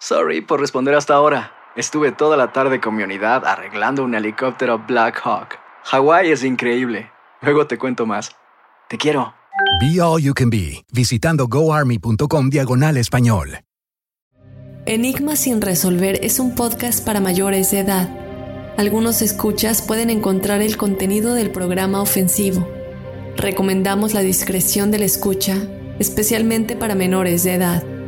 Sorry por responder hasta ahora. Estuve toda la tarde con mi unidad arreglando un helicóptero Black Hawk. Hawái es increíble. Luego te cuento más. Te quiero. Be All You Can Be, visitando goarmy.com diagonal español. Enigma sin resolver es un podcast para mayores de edad. Algunos escuchas pueden encontrar el contenido del programa ofensivo. Recomendamos la discreción de la escucha, especialmente para menores de edad.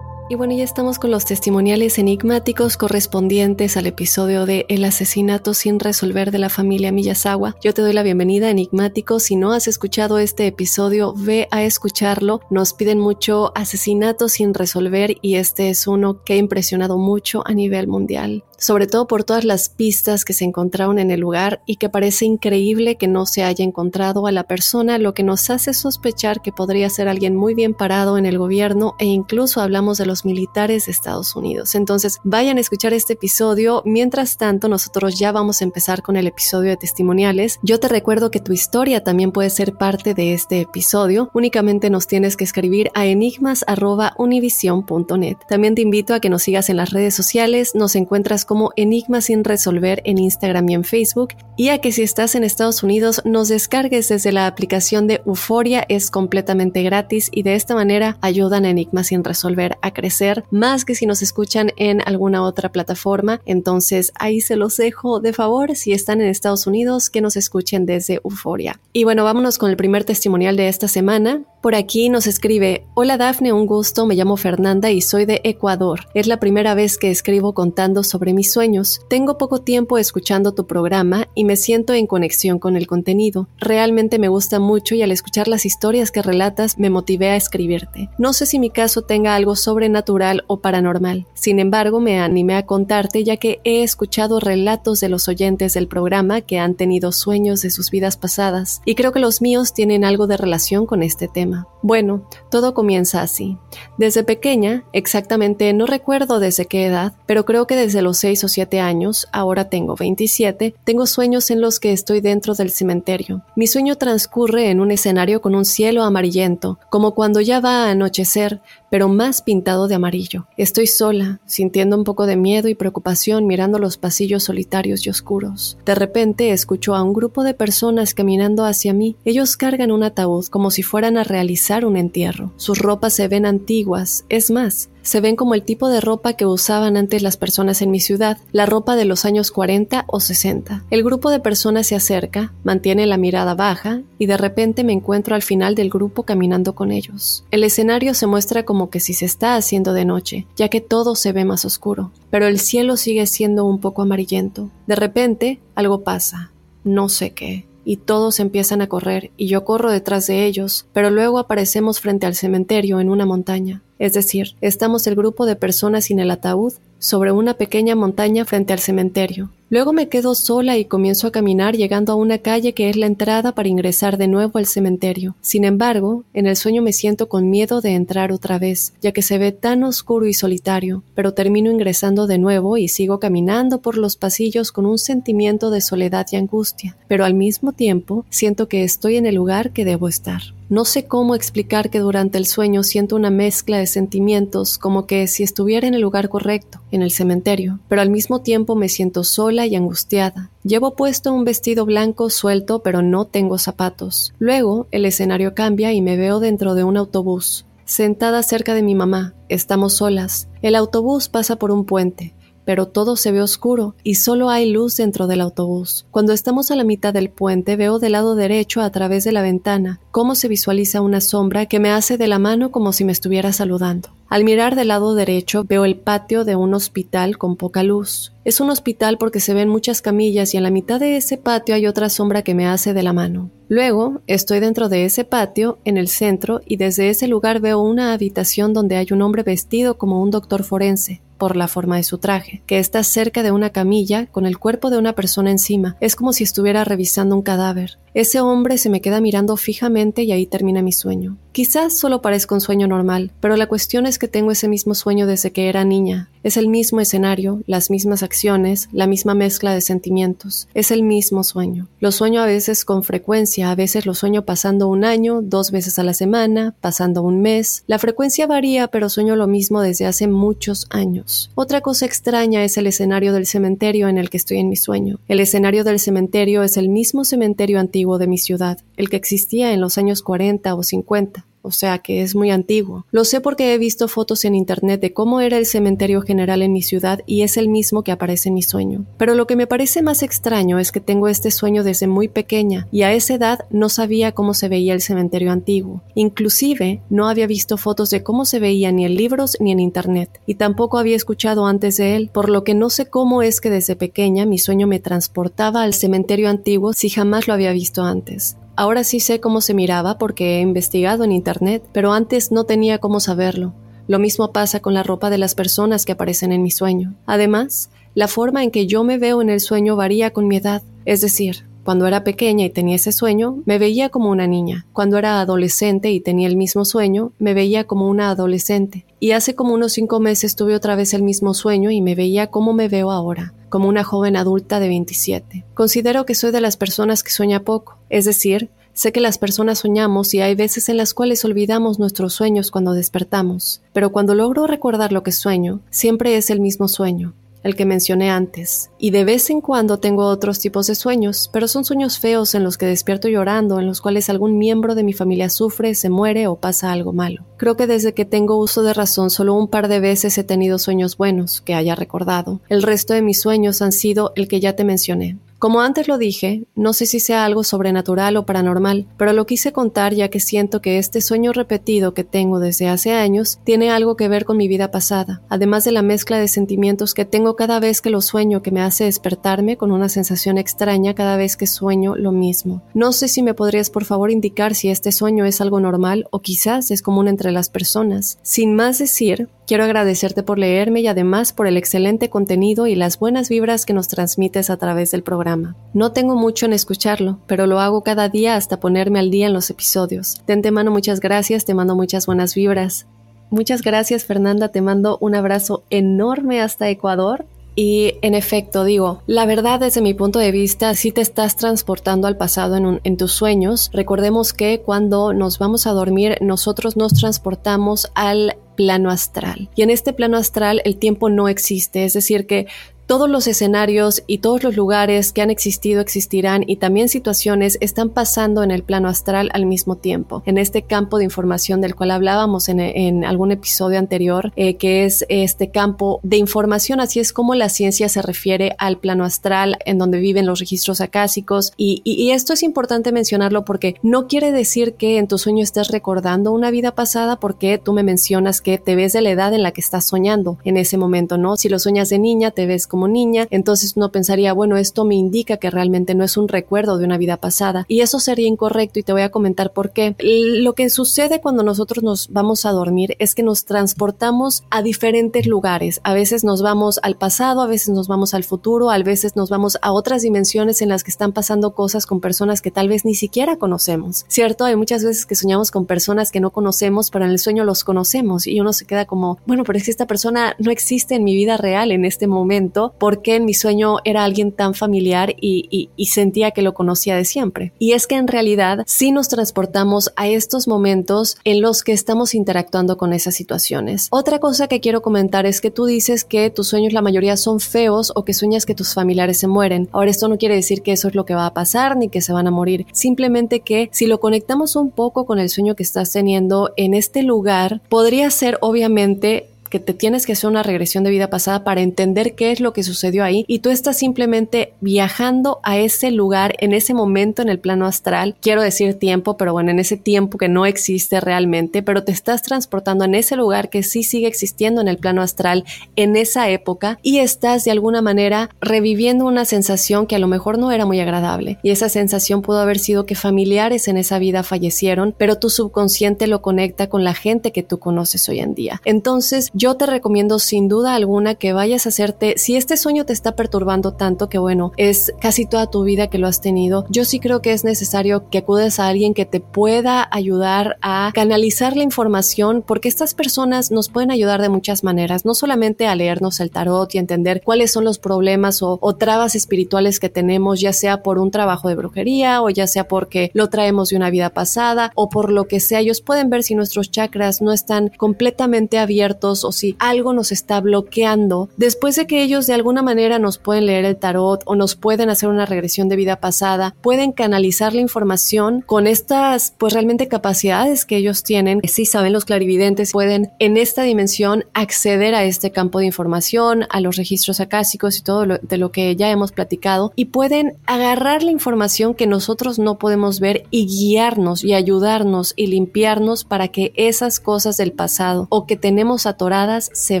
Y bueno, ya estamos con los testimoniales enigmáticos correspondientes al episodio de El asesinato sin resolver de la familia Miyazawa. Yo te doy la bienvenida, enigmático. Si no has escuchado este episodio, ve a escucharlo. Nos piden mucho asesinato sin resolver y este es uno que ha impresionado mucho a nivel mundial sobre todo por todas las pistas que se encontraron en el lugar y que parece increíble que no se haya encontrado a la persona, lo que nos hace sospechar que podría ser alguien muy bien parado en el gobierno e incluso hablamos de los militares de Estados Unidos. Entonces, vayan a escuchar este episodio. Mientras tanto, nosotros ya vamos a empezar con el episodio de testimoniales. Yo te recuerdo que tu historia también puede ser parte de este episodio. Únicamente nos tienes que escribir a enigmas@univision.net. También te invito a que nos sigas en las redes sociales. Nos encuentras como Enigmas sin resolver en Instagram y en Facebook y a que si estás en Estados Unidos nos descargues desde la aplicación de Euforia, es completamente gratis y de esta manera ayudan a Enigmas sin resolver a crecer más que si nos escuchan en alguna otra plataforma. Entonces ahí se los dejo de favor si están en Estados Unidos que nos escuchen desde Euforia. Y bueno, vámonos con el primer testimonial de esta semana. Por aquí nos escribe, hola Dafne, un gusto, me llamo Fernanda y soy de Ecuador. Es la primera vez que escribo contando sobre mis sueños. Tengo poco tiempo escuchando tu programa y me siento en conexión con el contenido. Realmente me gusta mucho y al escuchar las historias que relatas me motivé a escribirte. No sé si mi caso tenga algo sobrenatural o paranormal. Sin embargo, me animé a contarte ya que he escuchado relatos de los oyentes del programa que han tenido sueños de sus vidas pasadas y creo que los míos tienen algo de relación con este tema. Bueno, todo comienza así. Desde pequeña, exactamente no recuerdo desde qué edad, pero creo que desde los 6 o 7 años, ahora tengo 27, tengo sueños en los que estoy dentro del cementerio. Mi sueño transcurre en un escenario con un cielo amarillento, como cuando ya va a anochecer, pero más pintado de amarillo. Estoy sola, sintiendo un poco de miedo y preocupación mirando los pasillos solitarios y oscuros. De repente escucho a un grupo de personas caminando hacia mí. Ellos cargan un ataúd como si fueran a realizar un entierro. Sus ropas se ven antiguas, es más, se ven como el tipo de ropa que usaban antes las personas en mi ciudad, la ropa de los años 40 o 60. El grupo de personas se acerca, mantiene la mirada baja y de repente me encuentro al final del grupo caminando con ellos. El escenario se muestra como que si se está haciendo de noche, ya que todo se ve más oscuro, pero el cielo sigue siendo un poco amarillento. De repente, algo pasa, no sé qué y todos empiezan a correr y yo corro detrás de ellos, pero luego aparecemos frente al cementerio en una montaña. Es decir, estamos el grupo de personas sin el ataúd sobre una pequeña montaña frente al cementerio. Luego me quedo sola y comienzo a caminar llegando a una calle que es la entrada para ingresar de nuevo al cementerio. Sin embargo, en el sueño me siento con miedo de entrar otra vez, ya que se ve tan oscuro y solitario, pero termino ingresando de nuevo y sigo caminando por los pasillos con un sentimiento de soledad y angustia, pero al mismo tiempo siento que estoy en el lugar que debo estar. No sé cómo explicar que durante el sueño siento una mezcla de sentimientos como que si estuviera en el lugar correcto, en el cementerio, pero al mismo tiempo me siento sola y angustiada. Llevo puesto un vestido blanco suelto pero no tengo zapatos. Luego el escenario cambia y me veo dentro de un autobús. Sentada cerca de mi mamá, estamos solas. El autobús pasa por un puente pero todo se ve oscuro y solo hay luz dentro del autobús. Cuando estamos a la mitad del puente veo del lado derecho a través de la ventana cómo se visualiza una sombra que me hace de la mano como si me estuviera saludando. Al mirar del lado derecho veo el patio de un hospital con poca luz. Es un hospital porque se ven muchas camillas y en la mitad de ese patio hay otra sombra que me hace de la mano. Luego estoy dentro de ese patio, en el centro, y desde ese lugar veo una habitación donde hay un hombre vestido como un doctor forense por la forma de su traje, que está cerca de una camilla con el cuerpo de una persona encima. Es como si estuviera revisando un cadáver. Ese hombre se me queda mirando fijamente y ahí termina mi sueño. Quizás solo parezca un sueño normal, pero la cuestión es que tengo ese mismo sueño desde que era niña. Es el mismo escenario, las mismas acciones, la misma mezcla de sentimientos. Es el mismo sueño. Lo sueño a veces con frecuencia, a veces lo sueño pasando un año, dos veces a la semana, pasando un mes. La frecuencia varía, pero sueño lo mismo desde hace muchos años. Otra cosa extraña es el escenario del cementerio en el que estoy en mi sueño. El escenario del cementerio es el mismo cementerio antiguo de mi ciudad, el que existía en los años 40 o 50 o sea que es muy antiguo. Lo sé porque he visto fotos en internet de cómo era el cementerio general en mi ciudad y es el mismo que aparece en mi sueño. Pero lo que me parece más extraño es que tengo este sueño desde muy pequeña y a esa edad no sabía cómo se veía el cementerio antiguo. Inclusive no había visto fotos de cómo se veía ni en libros ni en internet y tampoco había escuchado antes de él, por lo que no sé cómo es que desde pequeña mi sueño me transportaba al cementerio antiguo si jamás lo había visto antes. Ahora sí sé cómo se miraba porque he investigado en Internet, pero antes no tenía cómo saberlo. Lo mismo pasa con la ropa de las personas que aparecen en mi sueño. Además, la forma en que yo me veo en el sueño varía con mi edad, es decir, cuando era pequeña y tenía ese sueño, me veía como una niña. Cuando era adolescente y tenía el mismo sueño, me veía como una adolescente. Y hace como unos cinco meses tuve otra vez el mismo sueño y me veía como me veo ahora como una joven adulta de 27. Considero que soy de las personas que sueña poco, es decir, sé que las personas soñamos y hay veces en las cuales olvidamos nuestros sueños cuando despertamos, pero cuando logro recordar lo que sueño, siempre es el mismo sueño, el que mencioné antes, y de vez en cuando tengo otros tipos de sueños, pero son sueños feos en los que despierto llorando, en los cuales algún miembro de mi familia sufre, se muere o pasa algo malo. Creo que desde que tengo uso de razón solo un par de veces he tenido sueños buenos que haya recordado. El resto de mis sueños han sido el que ya te mencioné, como antes lo dije, no sé si sea algo sobrenatural o paranormal, pero lo quise contar ya que siento que este sueño repetido que tengo desde hace años tiene algo que ver con mi vida pasada, además de la mezcla de sentimientos que tengo cada vez que lo sueño que me hace despertarme con una sensación extraña cada vez que sueño lo mismo. No sé si me podrías por favor indicar si este sueño es algo normal o quizás es común entre las personas. Sin más decir, Quiero agradecerte por leerme y además por el excelente contenido y las buenas vibras que nos transmites a través del programa. No tengo mucho en escucharlo, pero lo hago cada día hasta ponerme al día en los episodios. De antemano muchas gracias, te mando muchas buenas vibras. Muchas gracias Fernanda, te mando un abrazo enorme hasta Ecuador y en efecto, digo, la verdad desde mi punto de vista, si te estás transportando al pasado en, en, tus sueños, recordemos que cuando nos vamos a dormir, nosotros nos transportamos al plano astral. Y en este plano astral el tiempo no existe, es decir, que todos los escenarios y todos los lugares que han existido existirán y también situaciones están pasando en el plano astral al mismo tiempo. En este campo de información del cual hablábamos en, algún episodio anterior, eh, que es este campo de información, así es como la ciencia se refiere al plano astral en donde viven los registros acásicos. Y, y esto es importante mencionarlo porque no quiere decir que en tu sueño estés recordando una vida pasada porque tú me mencionas que te ves de la edad en la que estás soñando en ese momento, ¿no? Si lo sueñas de niña, te ves como niña, entonces uno pensaría, bueno, esto me indica que realmente no es un recuerdo de una vida pasada. Y eso sería incorrecto y te voy a comentar por qué. Lo que sucede cuando nosotros nos vamos a dormir es que nos transportamos a diferentes lugares. A veces nos vamos al pasado, a veces nos vamos al futuro, a veces nos vamos a otras dimensiones en las que están pasando cosas con personas que tal vez ni siquiera conocemos. ¿Cierto? Hay muchas veces que soñamos con personas que no conocemos, pero en el sueño los conocemos y uno se queda como, bueno, pero es que esta persona no existe en mi vida real en este momento porque en mi sueño era alguien tan familiar y, sentía que lo conocía de siempre. Y es que en realidad sí nos transportamos a estos momentos en los que estamos interactuando con esas situaciones. Otra cosa que quiero comentar es que tú dices que tus sueños la mayoría son feos o que sueñas que tus familiares se mueren. Ahora esto no quiere decir que eso es lo que va a pasar ni que se van a morir, simplemente que si lo conectamos un poco con el sueño que estás teniendo en este lugar, podría ser obviamente que te tienes que hacer una regresión de vida pasada para entender qué es lo que sucedió ahí y tú estás simplemente viajando a ese lugar en ese momento en el plano astral. Quiero decir tiempo, pero bueno, en ese tiempo que no existe realmente, pero te estás transportando en ese lugar que sí sigue existiendo en el plano astral en esa época y estás de alguna manera reviviendo una sensación que a lo mejor no era muy agradable. Y esa sensación pudo haber sido que familiares en esa vida fallecieron, pero tu subconsciente lo conecta con la gente que tú conoces hoy en día. Entonces, yo te recomiendo sin duda alguna que vayas a hacerte, si este sueño te está perturbando tanto que bueno, es casi toda tu vida que lo has tenido, yo sí creo que es necesario que acudes a alguien que te pueda ayudar a canalizar la información, porque estas personas nos pueden ayudar de muchas maneras, no solamente a leernos el tarot y entender cuáles son los problemas o, trabas espirituales que tenemos, ya sea por un trabajo de brujería o ya sea porque lo traemos de una vida pasada o por lo que sea, ellos pueden ver si nuestros chakras no están completamente abiertos si algo nos está bloqueando. Después de que ellos de alguna manera nos pueden leer el tarot o nos pueden hacer una regresión de vida pasada, pueden canalizar la información con estas pues realmente capacidades que ellos tienen. Si saben los clarividentes pueden en esta dimensión acceder a este campo de información, a los registros acásicos y todo de lo que ya hemos platicado y pueden agarrar la información que nosotros no podemos ver y guiarnos y ayudarnos y limpiarnos para que esas cosas del pasado o que tenemos atoradas se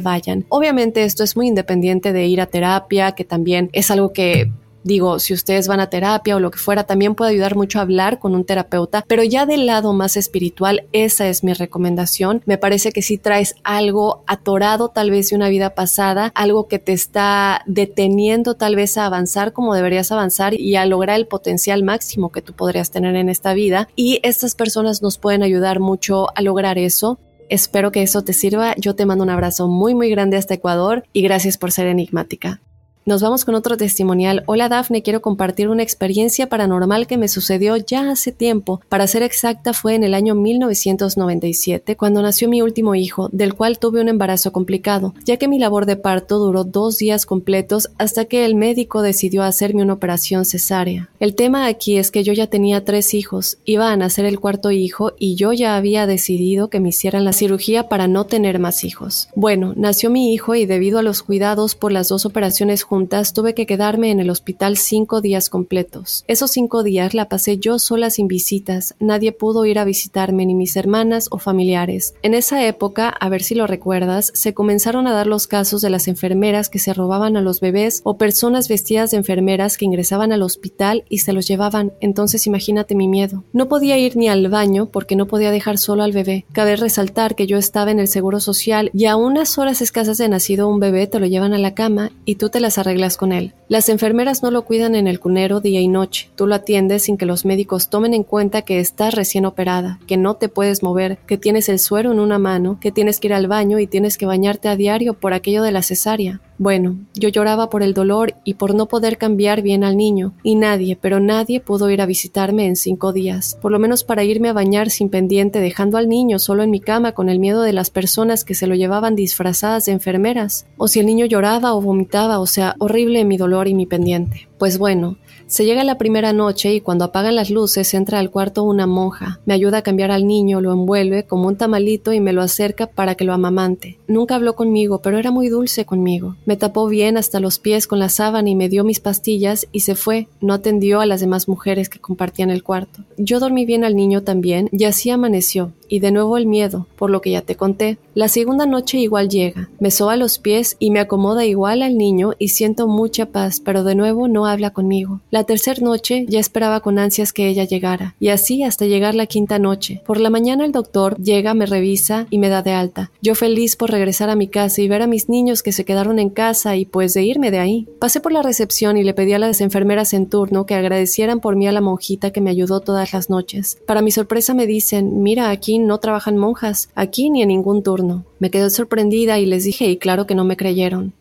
vayan. Obviamente esto es muy independiente de ir a terapia, que también es algo que Digo, si ustedes van a terapia o lo que fuera, también puede ayudar mucho a hablar con un terapeuta, pero ya del lado más espiritual, esa es mi recomendación. Me parece que si traes algo atorado tal vez de una vida pasada, algo que te está deteniendo tal vez a avanzar como deberías avanzar y a lograr el potencial máximo que tú podrías tener en esta vida. Y estas personas nos pueden ayudar mucho a lograr eso. Espero que eso te sirva. Yo te mando un abrazo muy muy grande hasta Ecuador y gracias por ser enigmática. Nos vamos con otro testimonial. Hola Dafne, quiero compartir una experiencia paranormal que me sucedió ya hace tiempo. Para ser exacta, fue en el año 1997, cuando nació mi último hijo, del cual tuve un embarazo complicado, ya que mi labor de parto duró dos días completos hasta que el médico decidió hacerme una operación cesárea. El tema aquí es que yo ya tenía tres hijos, iba a nacer el cuarto hijo y yo ya había decidido que me hicieran la cirugía para no tener más hijos. Bueno, nació mi hijo y debido a los cuidados por las dos operaciones juntas, tuve que quedarme en el hospital cinco días completos. Esos cinco días la pasé yo sola sin visitas, nadie pudo ir a visitarme, ni mis hermanas o familiares. En esa época, a ver si lo recuerdas, se comenzaron a dar los casos de las enfermeras que se robaban a los bebés o personas vestidas de enfermeras que ingresaban al hospital y se los llevaban, entonces imagínate mi miedo. No podía ir ni al baño porque no podía dejar solo al bebé. Cabe resaltar que yo estaba en el seguro social y a unas horas escasas de nacido un bebé te lo llevan a la cama y tú te las arreglas con él. Las enfermeras no lo cuidan en el cunero día y noche. Tú lo atiendes sin que los médicos tomen en cuenta que estás recién operada, que no te puedes mover, que tienes el suero en una mano, que tienes que ir al baño y tienes que bañarte a diario por aquello de la cesárea. Bueno, yo lloraba por el dolor y por no poder cambiar bien al niño, y nadie, pero nadie pudo ir a visitarme en cinco días, por lo menos para irme a bañar sin pendiente, dejando al niño solo en mi cama con el miedo de las personas que se lo llevaban disfrazadas de enfermeras, o si el niño lloraba o vomitaba, o sea, horrible mi dolor y mi pendiente. Pues bueno, se llega la primera noche y cuando apagan las luces entra al cuarto una monja. Me ayuda a cambiar al niño, lo envuelve como un tamalito y me lo acerca para que lo amamante. Nunca habló conmigo, pero era muy dulce conmigo. Me tapó bien hasta los pies con la sábana y me dio mis pastillas y se fue. No atendió a las demás mujeres que compartían el cuarto. Yo dormí bien al niño también y así amaneció y de nuevo el miedo, por lo que ya te conté. La segunda noche igual llega, me soba los pies y me acomoda igual al niño y siento mucha paz, pero de nuevo no habla conmigo. La tercera noche ya esperaba con ansias que ella llegara, y así hasta llegar la quinta noche. Por la mañana el doctor llega, me revisa y me da de alta. Yo feliz por regresar a mi casa y ver a mis niños que se quedaron en casa y pues de irme de ahí. Pasé por la recepción y le pedí a las enfermeras en turno que agradecieran por mí a la monjita que me ayudó todas las noches. Para mi sorpresa me dicen, mira aquí no trabajan monjas, aquí ni en ningún turno. Me quedé sorprendida y les dije y claro que no me creyeron.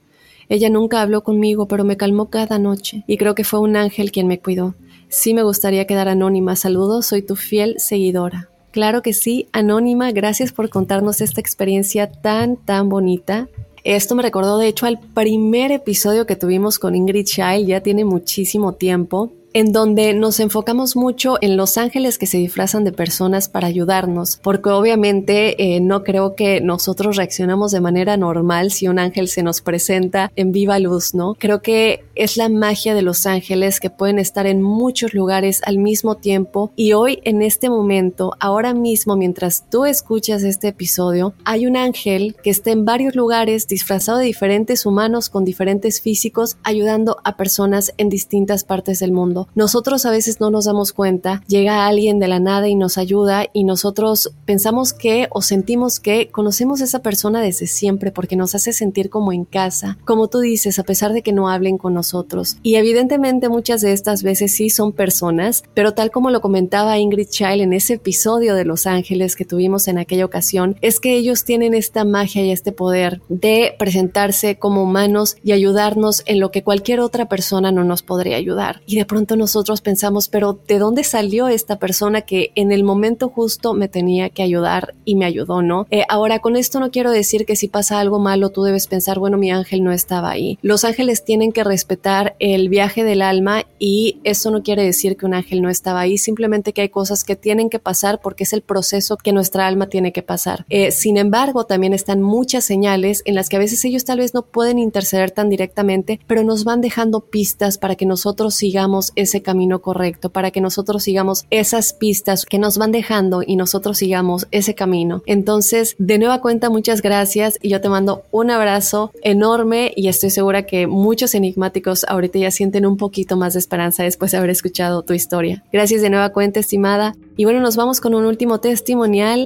Ella nunca habló conmigo, pero me calmó cada noche, y creo que fue un ángel quien me cuidó. Sí me gustaría quedar anónima. Saludos, soy tu fiel seguidora. Claro que sí, anónima, gracias por contarnos esta experiencia tan, tan bonita. Esto me recordó de hecho al primer episodio que tuvimos con Ingrid Child, ya tiene muchísimo tiempo. En donde nos enfocamos mucho en los ángeles que se disfrazan de personas para ayudarnos, porque obviamente eh, no creo que nosotros reaccionamos de manera normal si un ángel se nos presenta en viva luz, ¿no? Creo que es la magia de los ángeles que pueden estar en muchos lugares al mismo tiempo y hoy en este momento, ahora mismo mientras tú escuchas este episodio, hay un ángel que está en varios lugares disfrazado de diferentes humanos con diferentes físicos ayudando a personas en distintas partes del mundo. Nosotros a veces no nos damos cuenta, llega alguien de la nada y nos ayuda y nosotros pensamos que o sentimos que conocemos a esa persona desde siempre porque nos hace sentir como en casa, como tú dices, a pesar de que no hablen con nosotros. Y evidentemente muchas de estas veces sí son personas, pero tal como lo comentaba Ingrid Child en ese episodio de Los Ángeles que tuvimos en aquella ocasión, es que ellos tienen esta magia y este poder de presentarse como humanos y ayudarnos en lo que cualquier otra persona no nos podría ayudar. Y de pronto nosotros pensamos, pero ¿de dónde salió esta persona que en el momento justo me tenía que ayudar y me ayudó, no? Eh, ahora, con esto no quiero decir que si pasa algo malo tú debes pensar, bueno, mi ángel no estaba ahí. Los ángeles tienen que respetar el viaje del alma y eso no quiere decir que un ángel no estaba ahí, simplemente que hay cosas que tienen que pasar porque es el proceso que nuestra alma tiene que pasar. Eh, sin embargo, también están muchas señales en las que a veces ellos tal vez no pueden interceder tan directamente, pero nos van dejando pistas para que nosotros sigamos ese camino correcto, para que nosotros sigamos esas pistas que nos van dejando y nosotros sigamos ese camino. Entonces, de nueva cuenta, muchas gracias y yo te mando un abrazo enorme y estoy segura que muchos enigmáticos ahorita ya sienten un poquito más de esperanza después de haber escuchado tu historia. Gracias de nueva cuenta, estimada. Y bueno, nos vamos con un último testimonial.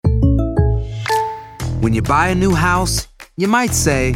When you buy a new house, you might say,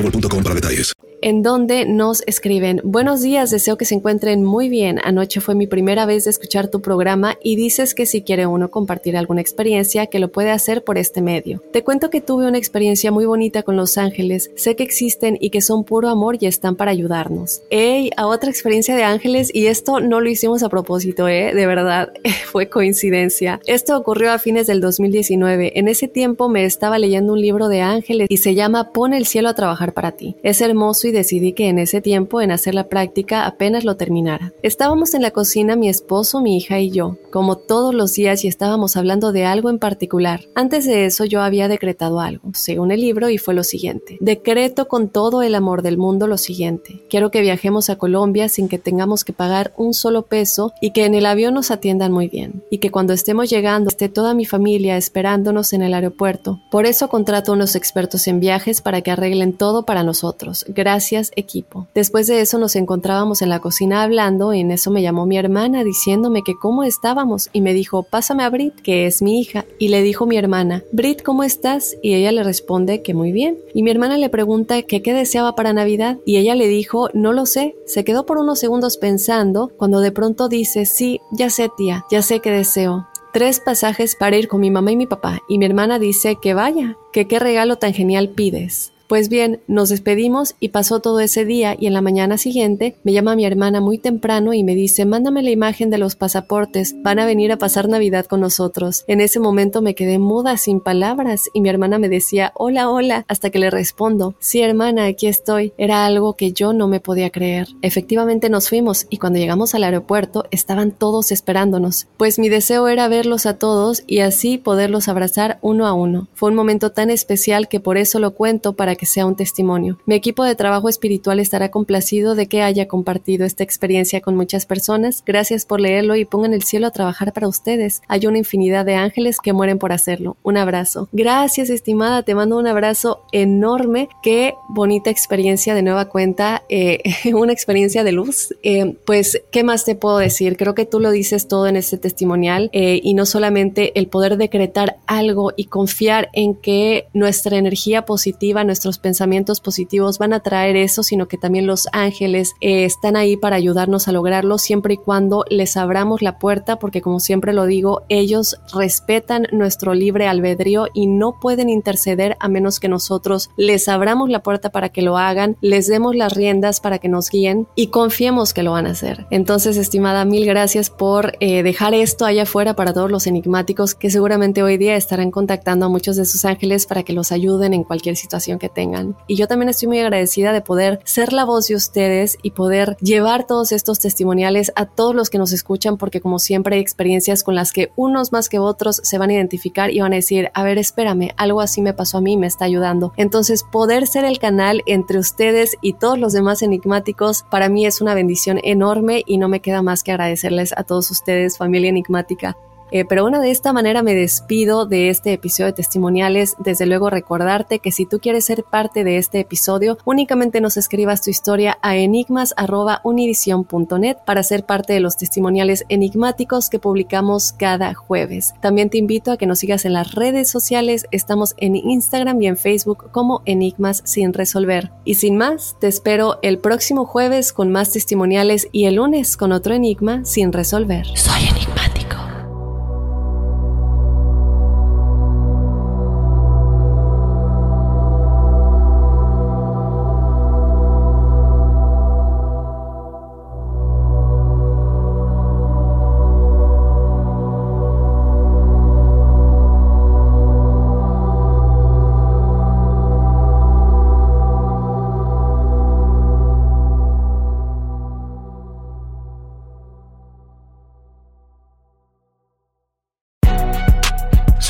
en donde nos escriben, buenos días, deseo que se encuentren muy bien. Anoche fue mi primera vez de escuchar tu programa y dices que si quiere uno compartir alguna experiencia, que lo puede hacer por este medio. Te cuento que tuve una experiencia muy bonita con los ángeles, sé que existen y que son puro amor y están para ayudarnos. ¡Ey! A otra experiencia de ángeles y esto no lo hicimos a propósito, ¿eh? De verdad, fue coincidencia. Esto ocurrió a fines del 2019. En ese tiempo me estaba leyendo un libro de ángeles y se llama Pon el cielo a trabajar para ti. Es hermoso y decidí que en ese tiempo en hacer la práctica apenas lo terminara. Estábamos en la cocina mi esposo, mi hija y yo, como todos los días y estábamos hablando de algo en particular. Antes de eso yo había decretado algo, según el libro, y fue lo siguiente. Decreto con todo el amor del mundo lo siguiente. Quiero que viajemos a Colombia sin que tengamos que pagar un solo peso y que en el avión nos atiendan muy bien. Y que cuando estemos llegando esté toda mi familia esperándonos en el aeropuerto. Por eso contrato a unos expertos en viajes para que arreglen todo para nosotros. Gracias, equipo. Después de eso nos encontrábamos en la cocina hablando y en eso me llamó mi hermana diciéndome que cómo estábamos y me dijo, pásame a Brit, que es mi hija. Y le dijo mi hermana, Brit, ¿cómo estás? Y ella le responde que muy bien. Y mi hermana le pregunta que qué deseaba para Navidad y ella le dijo, no lo sé. Se quedó por unos segundos pensando cuando de pronto dice, sí, ya sé tía, ya sé qué deseo tres pasajes para ir con mi mamá y mi papá, y mi hermana dice que vaya, que qué regalo tan genial pides. Pues bien, nos despedimos y pasó todo ese día y en la mañana siguiente me llama mi hermana muy temprano y me dice, mándame la imagen de los pasaportes, van a venir a pasar Navidad con nosotros. En ese momento me quedé muda, sin palabras, y mi hermana me decía, hola, hola, hasta que le respondo, sí hermana, aquí estoy. Era algo que yo no me podía creer. Efectivamente nos fuimos y cuando llegamos al aeropuerto estaban todos esperándonos, pues mi deseo era verlos a todos y así poderlos abrazar uno a uno. Fue un momento tan especial que por eso lo cuento para que que sea un testimonio. Mi equipo de trabajo espiritual estará complacido de que haya compartido esta experiencia con muchas personas. Gracias por leerlo y pongan el cielo a trabajar para ustedes. Hay una infinidad de ángeles que mueren por hacerlo. Un abrazo. Gracias, estimada. Te mando un abrazo enorme. Qué bonita experiencia de nueva cuenta. Eh, una experiencia de luz. Eh, pues, ¿qué más te puedo decir? Creo que tú lo dices todo en este testimonial eh, y no solamente el poder decretar algo y confiar en que nuestra energía positiva, pensamientos positivos van a traer eso, sino que también los ángeles están ahí para ayudarnos a lograrlo siempre y cuando les abramos la puerta, porque como siempre lo digo, ellos respetan nuestro libre albedrío y no pueden interceder a menos que nosotros les abramos la puerta para que lo hagan, les demos las riendas para que nos guíen y confiemos que lo van a hacer. Entonces, estimada, mil gracias por eh, dejar esto allá afuera para todos los enigmáticos que seguramente hoy día estarán contactando a muchos de sus ángeles para que los ayuden en cualquier situación que tengan. Y yo también estoy muy agradecida de poder ser la voz de ustedes y poder llevar todos estos testimoniales a todos los que nos escuchan porque como siempre hay experiencias con las que unos más que otros se van a identificar y van a decir, a ver, espérame, algo así me pasó a mí, me está ayudando. Entonces, poder ser el canal entre ustedes y todos los demás enigmáticos, para mí es una bendición enorme y no me queda más que agradecerles a todos ustedes, familia enigmática. Eh, pero bueno, de esta manera me despido de este episodio de testimoniales. Desde luego recordarte que si tú quieres ser parte de este episodio, únicamente nos escribas tu historia a enigmas.univision.net para ser parte de los testimoniales enigmáticos que publicamos cada jueves. También te invito a que nos sigas en las redes sociales. Estamos en Instagram y en Facebook como Enigmas sin resolver. Y sin más, te espero el próximo jueves con más testimoniales y el lunes con otro enigma sin resolver. Soy enigmático.